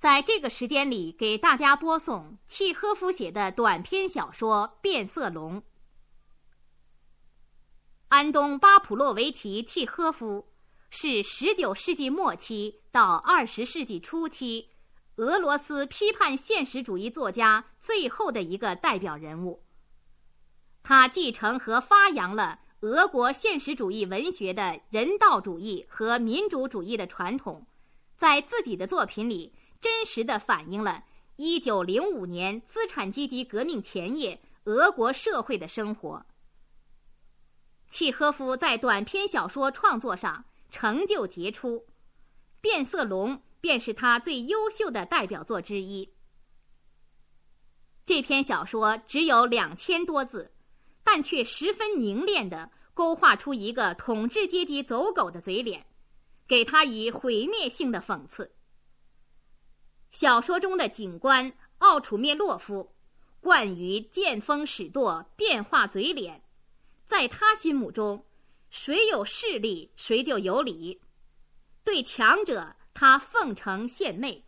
在这个时间里，给大家播送契诃夫写的短篇小说《变色龙》。安东·巴普洛维奇·契诃夫是19世纪末期到20世纪初期俄罗斯批判现实主义作家最后的一个代表人物。他继承和发扬了俄国现实主义文学的人道主义和民主主义的传统，在自己的作品里。真实的反映了1905年资产阶级革命前夜俄国社会的生活。契诃夫在短篇小说创作上成就杰出，《变色龙》便是他最优秀的代表作之一。这篇小说只有两千多字，但却十分凝练地勾画出一个统治阶级走狗的嘴脸，给他以毁灭性的讽刺。小说中的警官奥楚蔑洛夫，惯于见风使舵、变化嘴脸，在他心目中，谁有势力谁就有理。对强者他奉承献媚，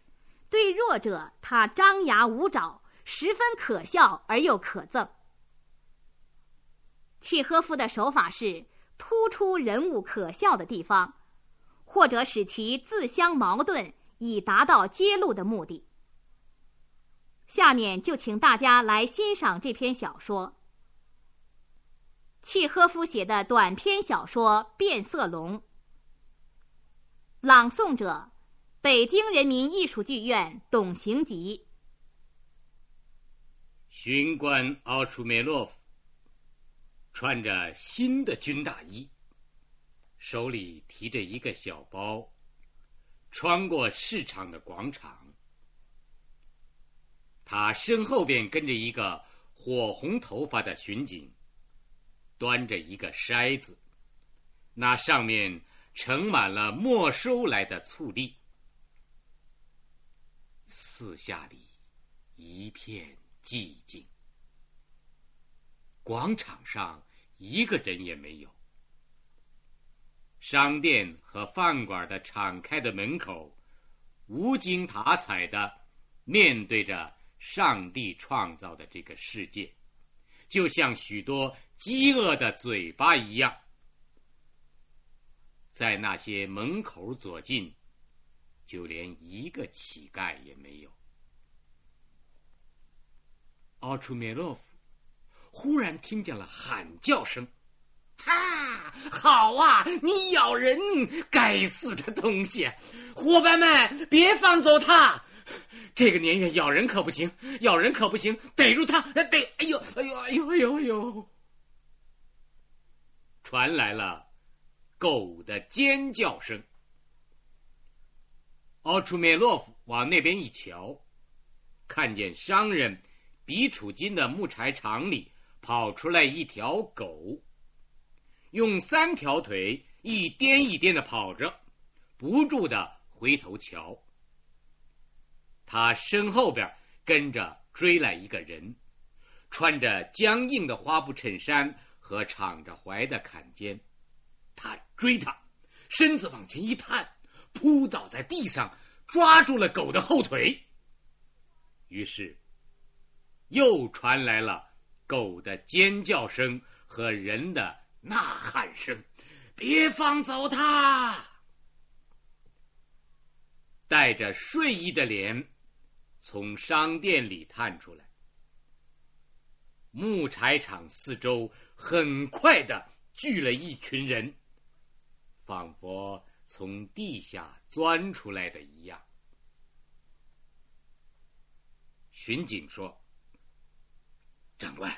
对弱者他张牙舞爪，十分可笑而又可憎。契诃夫的手法是突出人物可笑的地方，或者使其自相矛盾。以达到揭露的目的。下面就请大家来欣赏这篇小说——契诃夫写的短篇小说《变色龙》。朗诵者：北京人民艺术剧院董行吉。巡官奥楚梅洛夫穿着新的军大衣，手里提着一个小包。穿过市场的广场，他身后边跟着一个火红头发的巡警，端着一个筛子，那上面盛满了没收来的醋栗。四下里一片寂静，广场上一个人也没有。商店和饭馆的敞开的门口，无精打采的面对着上帝创造的这个世界，就像许多饥饿的嘴巴一样。在那些门口左近，就连一个乞丐也没有。奥楚梅洛夫忽然听见了喊叫声。啊，好啊！你咬人，该死的东西！伙伴们，别放走他！这个年月咬人可不行，咬人可不行，逮住他！逮！哎呦，哎呦，哎呦，哎呦，哎呦！传来了狗的尖叫声。奥楚梅洛夫往那边一瞧，看见商人比楚金的木柴厂里跑出来一条狗。用三条腿一颠一颠的跑着，不住的回头瞧。他身后边跟着追来一个人，穿着僵硬的花布衬衫和敞着怀的坎肩。他追他，身子往前一探，扑倒在地上，抓住了狗的后腿。于是，又传来了狗的尖叫声和人的。呐喊声，别放走他！带着睡意的脸从商店里探出来。木柴厂四周很快的聚了一群人，仿佛从地下钻出来的一样。巡警说：“长官，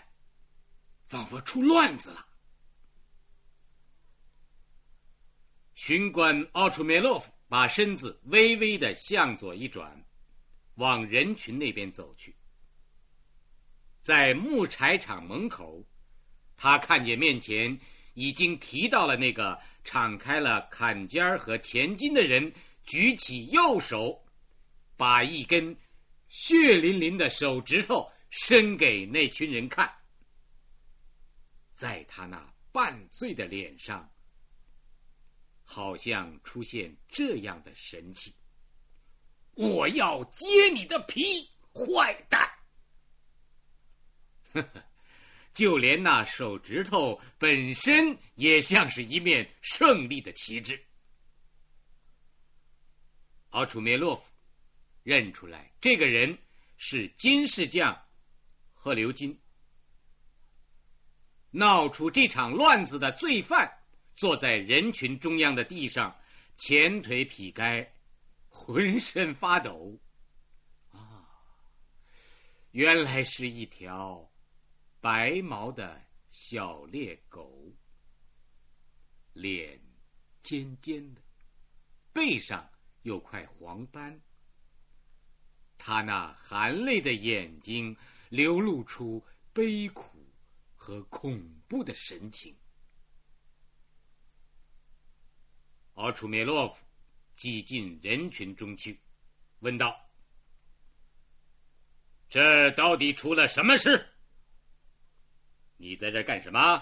仿佛出乱子了。”巡官奥楚梅洛夫把身子微微的向左一转，往人群那边走去。在木柴厂门口，他看见面前已经提到了那个敞开了坎肩和前襟的人，举起右手，把一根血淋淋的手指头伸给那群人看。在他那半醉的脸上。好像出现这样的神气。我要揭你的皮，坏蛋！呵呵，就连那手指头本身也像是一面胜利的旗帜。奥楚梅洛夫认出来，这个人是金士将赫留金。闹出这场乱子的罪犯，坐在人群中央的地上，前腿劈开。浑身发抖，啊！原来是一条白毛的小猎狗，脸尖尖的，背上有块黄斑。他那含泪的眼睛流露出悲苦和恐怖的神情。奥楚梅洛夫。挤进人群中去，问道：“这到底出了什么事？你在这干什么？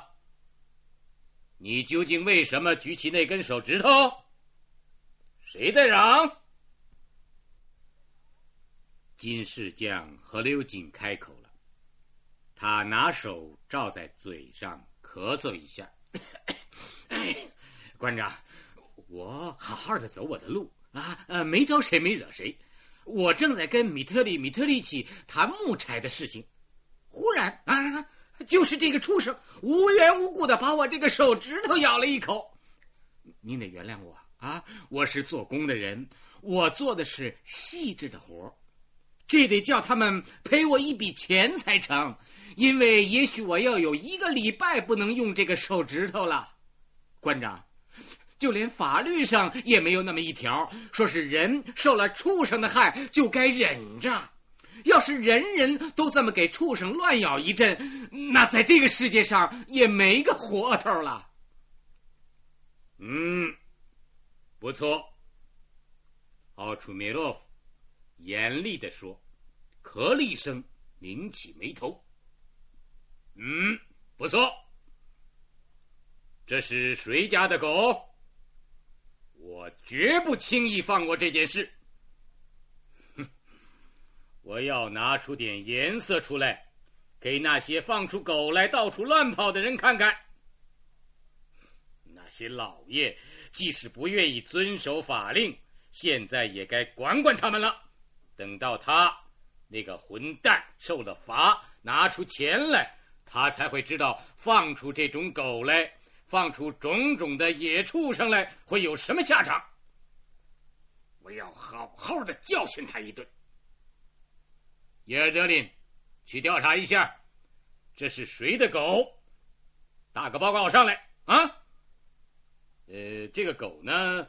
你究竟为什么举起那根手指头？谁在嚷？”金世将和刘瑾开口了，他拿手罩在嘴上，咳嗽一下：“ 官长。”我好好的走我的路啊，呃，没招谁，没惹谁。我正在跟米特里、米特里奇谈木柴的事情，忽然啊，就是这个畜生无缘无故的把我这个手指头咬了一口。您得原谅我啊，我是做工的人，我做的是细致的活这得叫他们赔我一笔钱才成，因为也许我要有一个礼拜不能用这个手指头了，馆长。就连法律上也没有那么一条，说是人受了畜生的害就该忍着。要是人人都这么给畜生乱咬一阵，那在这个世界上也没个活头了。嗯，不错。奥楚梅洛夫严厉地说，咳了一声，拧起眉头。嗯，不错。这是谁家的狗？我绝不轻易放过这件事。哼，我要拿出点颜色出来，给那些放出狗来到处乱跑的人看看。那些老爷即使不愿意遵守法令，现在也该管管他们了。等到他那个混蛋受了罚，拿出钱来，他才会知道放出这种狗来。放出种种的野畜生来，会有什么下场？我要好好的教训他一顿。耶尔德林，去调查一下，这是谁的狗？打个报告上来啊！呃，这个狗呢，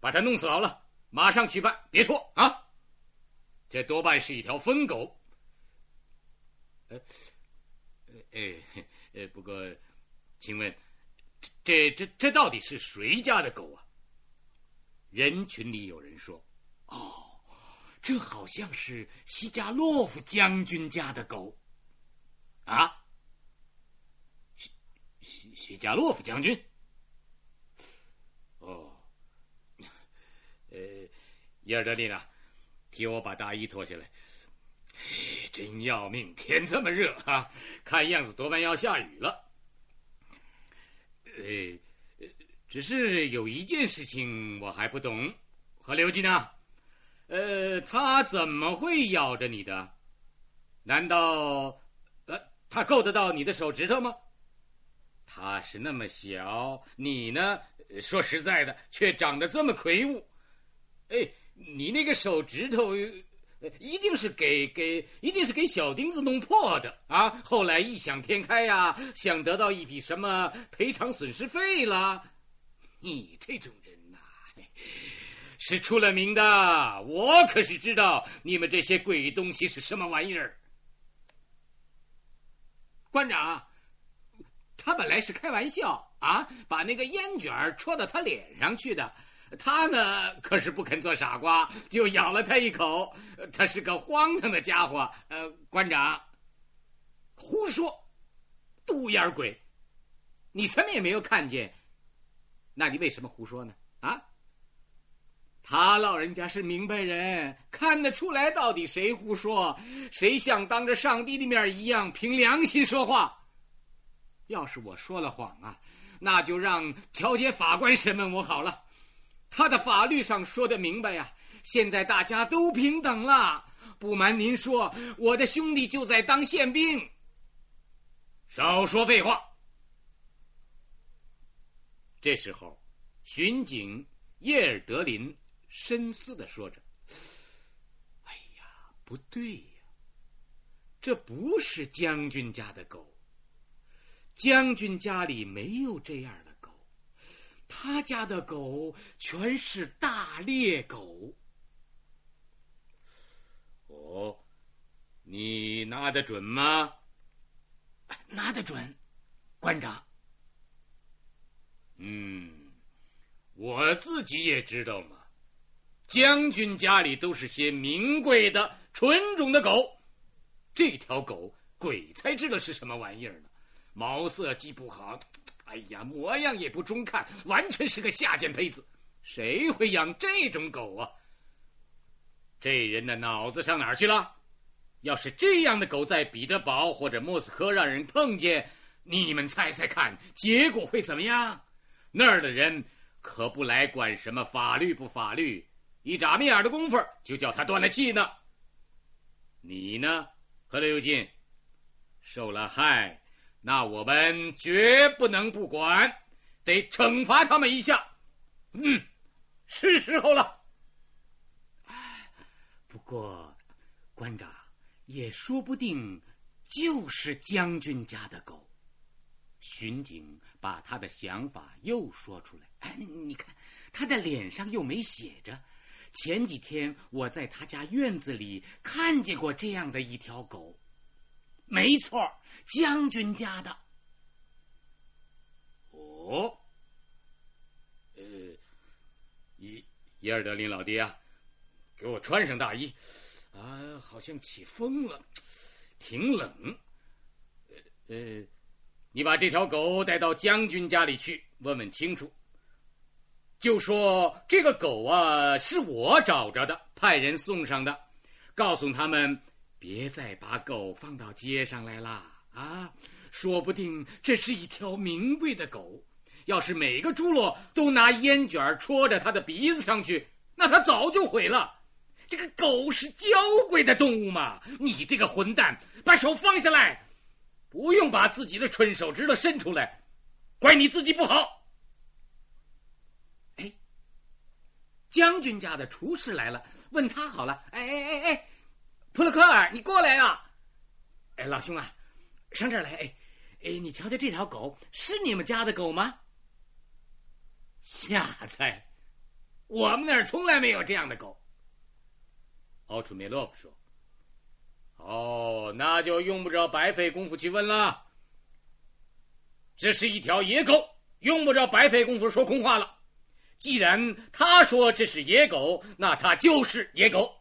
把它弄死好了，马上去办，别拖啊！这多半是一条疯狗。呃，呃，呃，不过，请问。这这这到底是谁家的狗啊？人群里有人说：“哦，这好像是西加洛夫将军家的狗。”啊，西西西加洛夫将军？哦，呃，伊尔德利娜，替我把大衣脱下来。真要命，天这么热啊！看样子多半要下雨了。呃，只是有一件事情我还不懂，何刘金呢？呃，他怎么会咬着你的？难道，呃，他够得到你的手指头吗？他是那么小，你呢？说实在的，却长得这么魁梧。哎，你那个手指头。一定是给给，一定是给小钉子弄破的啊！后来异想天开呀，想得到一笔什么赔偿损失费了。你这种人呐，是出了名的。我可是知道你们这些鬼东西是什么玩意儿。馆长，他本来是开玩笑啊，把那个烟卷戳到他脸上去的。他呢，可是不肯做傻瓜，就咬了他一口。他是个荒唐的家伙。呃，馆长，胡说，独眼鬼，你什么也没有看见，那你为什么胡说呢？啊？他老人家是明白人，看得出来到底谁胡说，谁像当着上帝的面一样凭良心说话。要是我说了谎啊，那就让调解法官审问我好了。他的法律上说的明白呀，现在大家都平等了。不瞒您说，我的兄弟就在当宪兵。少说废话。这时候，巡警叶尔德林深思的说着：“哎呀，不对呀，这不是将军家的狗。将军家里没有这样的，他家的狗全是大猎狗。哦，你拿得准吗？拿得准，馆长。”嗯，我自己也知道嘛。将军家里都是些名贵的纯种的狗，这条狗鬼才知道是什么玩意儿呢。毛色既不好，哎呀，模样也不中看，完全是个下贱胚子。谁会养这种狗啊？这人的脑子上哪儿去了？要是这样的狗在彼得堡或者莫斯科让人碰见，你们猜猜看，结果会怎么样？那儿的人可不来管什么法律不法律，一眨眼的功夫就叫他断了气呢。你呢，何刘进，受了害，那我们绝不能不管，得惩罚他们一下。嗯，是时候了。不过，官长也说不定就是将军家的狗。巡警把他的想法又说出来。哎，你看，他的脸上又没写着。前几天我在他家院子里看见过这样的一条狗，没错，将军家的。哦，呃，伊伊尔德林老爹啊，给我穿上大衣，啊，好像起风了，挺冷。呃呃。你把这条狗带到将军家里去，问问清楚。就说这个狗啊，是我找着的，派人送上的。告诉他们，别再把狗放到街上来了！啊，说不定这是一条名贵的狗。要是每个猪猡都拿烟卷戳着它的鼻子上去，那它早就毁了。这个狗是娇贵的动物嘛！你这个混蛋，把手放下来！不用把自己的蠢手指头伸出来，怪你自己不好。哎，将军家的厨师来了，问他好了。哎哎哎哎，普鲁克尔，你过来啊！哎，老兄啊，上这儿来。哎哎，你瞧瞧这条狗，是你们家的狗吗？瞎猜，我们那儿从来没有这样的狗。奥楚梅洛夫说。哦，那就用不着白费功夫去问了。这是一条野狗，用不着白费功夫说空话了。既然他说这是野狗，那他就是野狗。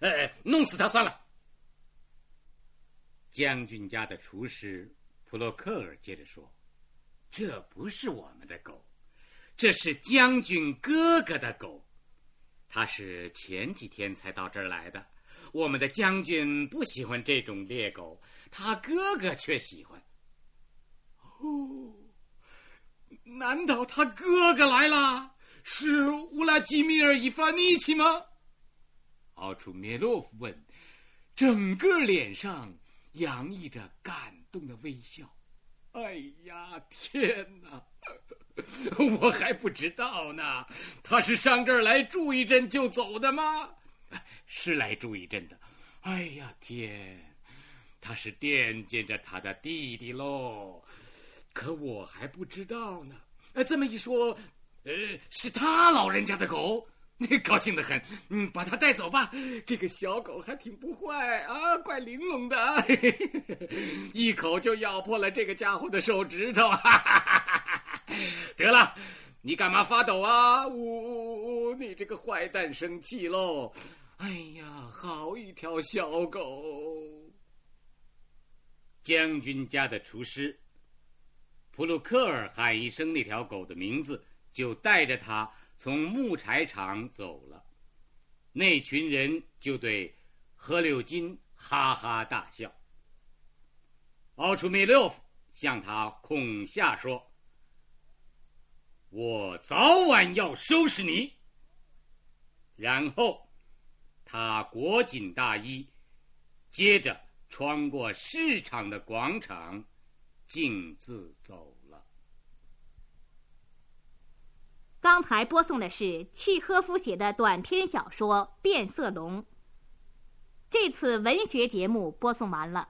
呃，弄死他算了。将军家的厨师普洛克尔接着说：“这不是我们的狗，这是将军哥哥的狗，他是前几天才到这儿来的。”我们的将军不喜欢这种猎狗，他哥哥却喜欢。哦，难道他哥哥来了？是乌拉基米尔·伊凡尼奇吗？奥楚灭洛夫问，整个脸上洋溢着感动的微笑。哎呀，天哪！我还不知道呢。他是上这儿来住一阵就走的吗？是来住一阵的，哎呀天，他是惦记着他的弟弟喽，可我还不知道呢。呃，这么一说，呃，是他老人家的狗，高兴的很。嗯，把它带走吧。这个小狗还挺不坏啊，怪玲珑的，一口就咬破了这个家伙的手指头。哈哈哈哈得了，你干嘛发抖啊？呜呜呜！你这个坏蛋生气喽。哎呀，好一条小狗！将军家的厨师普鲁克尔喊一声那条狗的名字，就带着它从木柴厂走了。那群人就对何柳金哈哈大笑。奥楚梅洛夫向他恐吓说：“我早晚要收拾你。”然后他裹紧大衣，接着穿过市场的广场，径自走了。刚才播送的是契诃夫写的短篇小说《变色龙》。这次文学节目播送完了。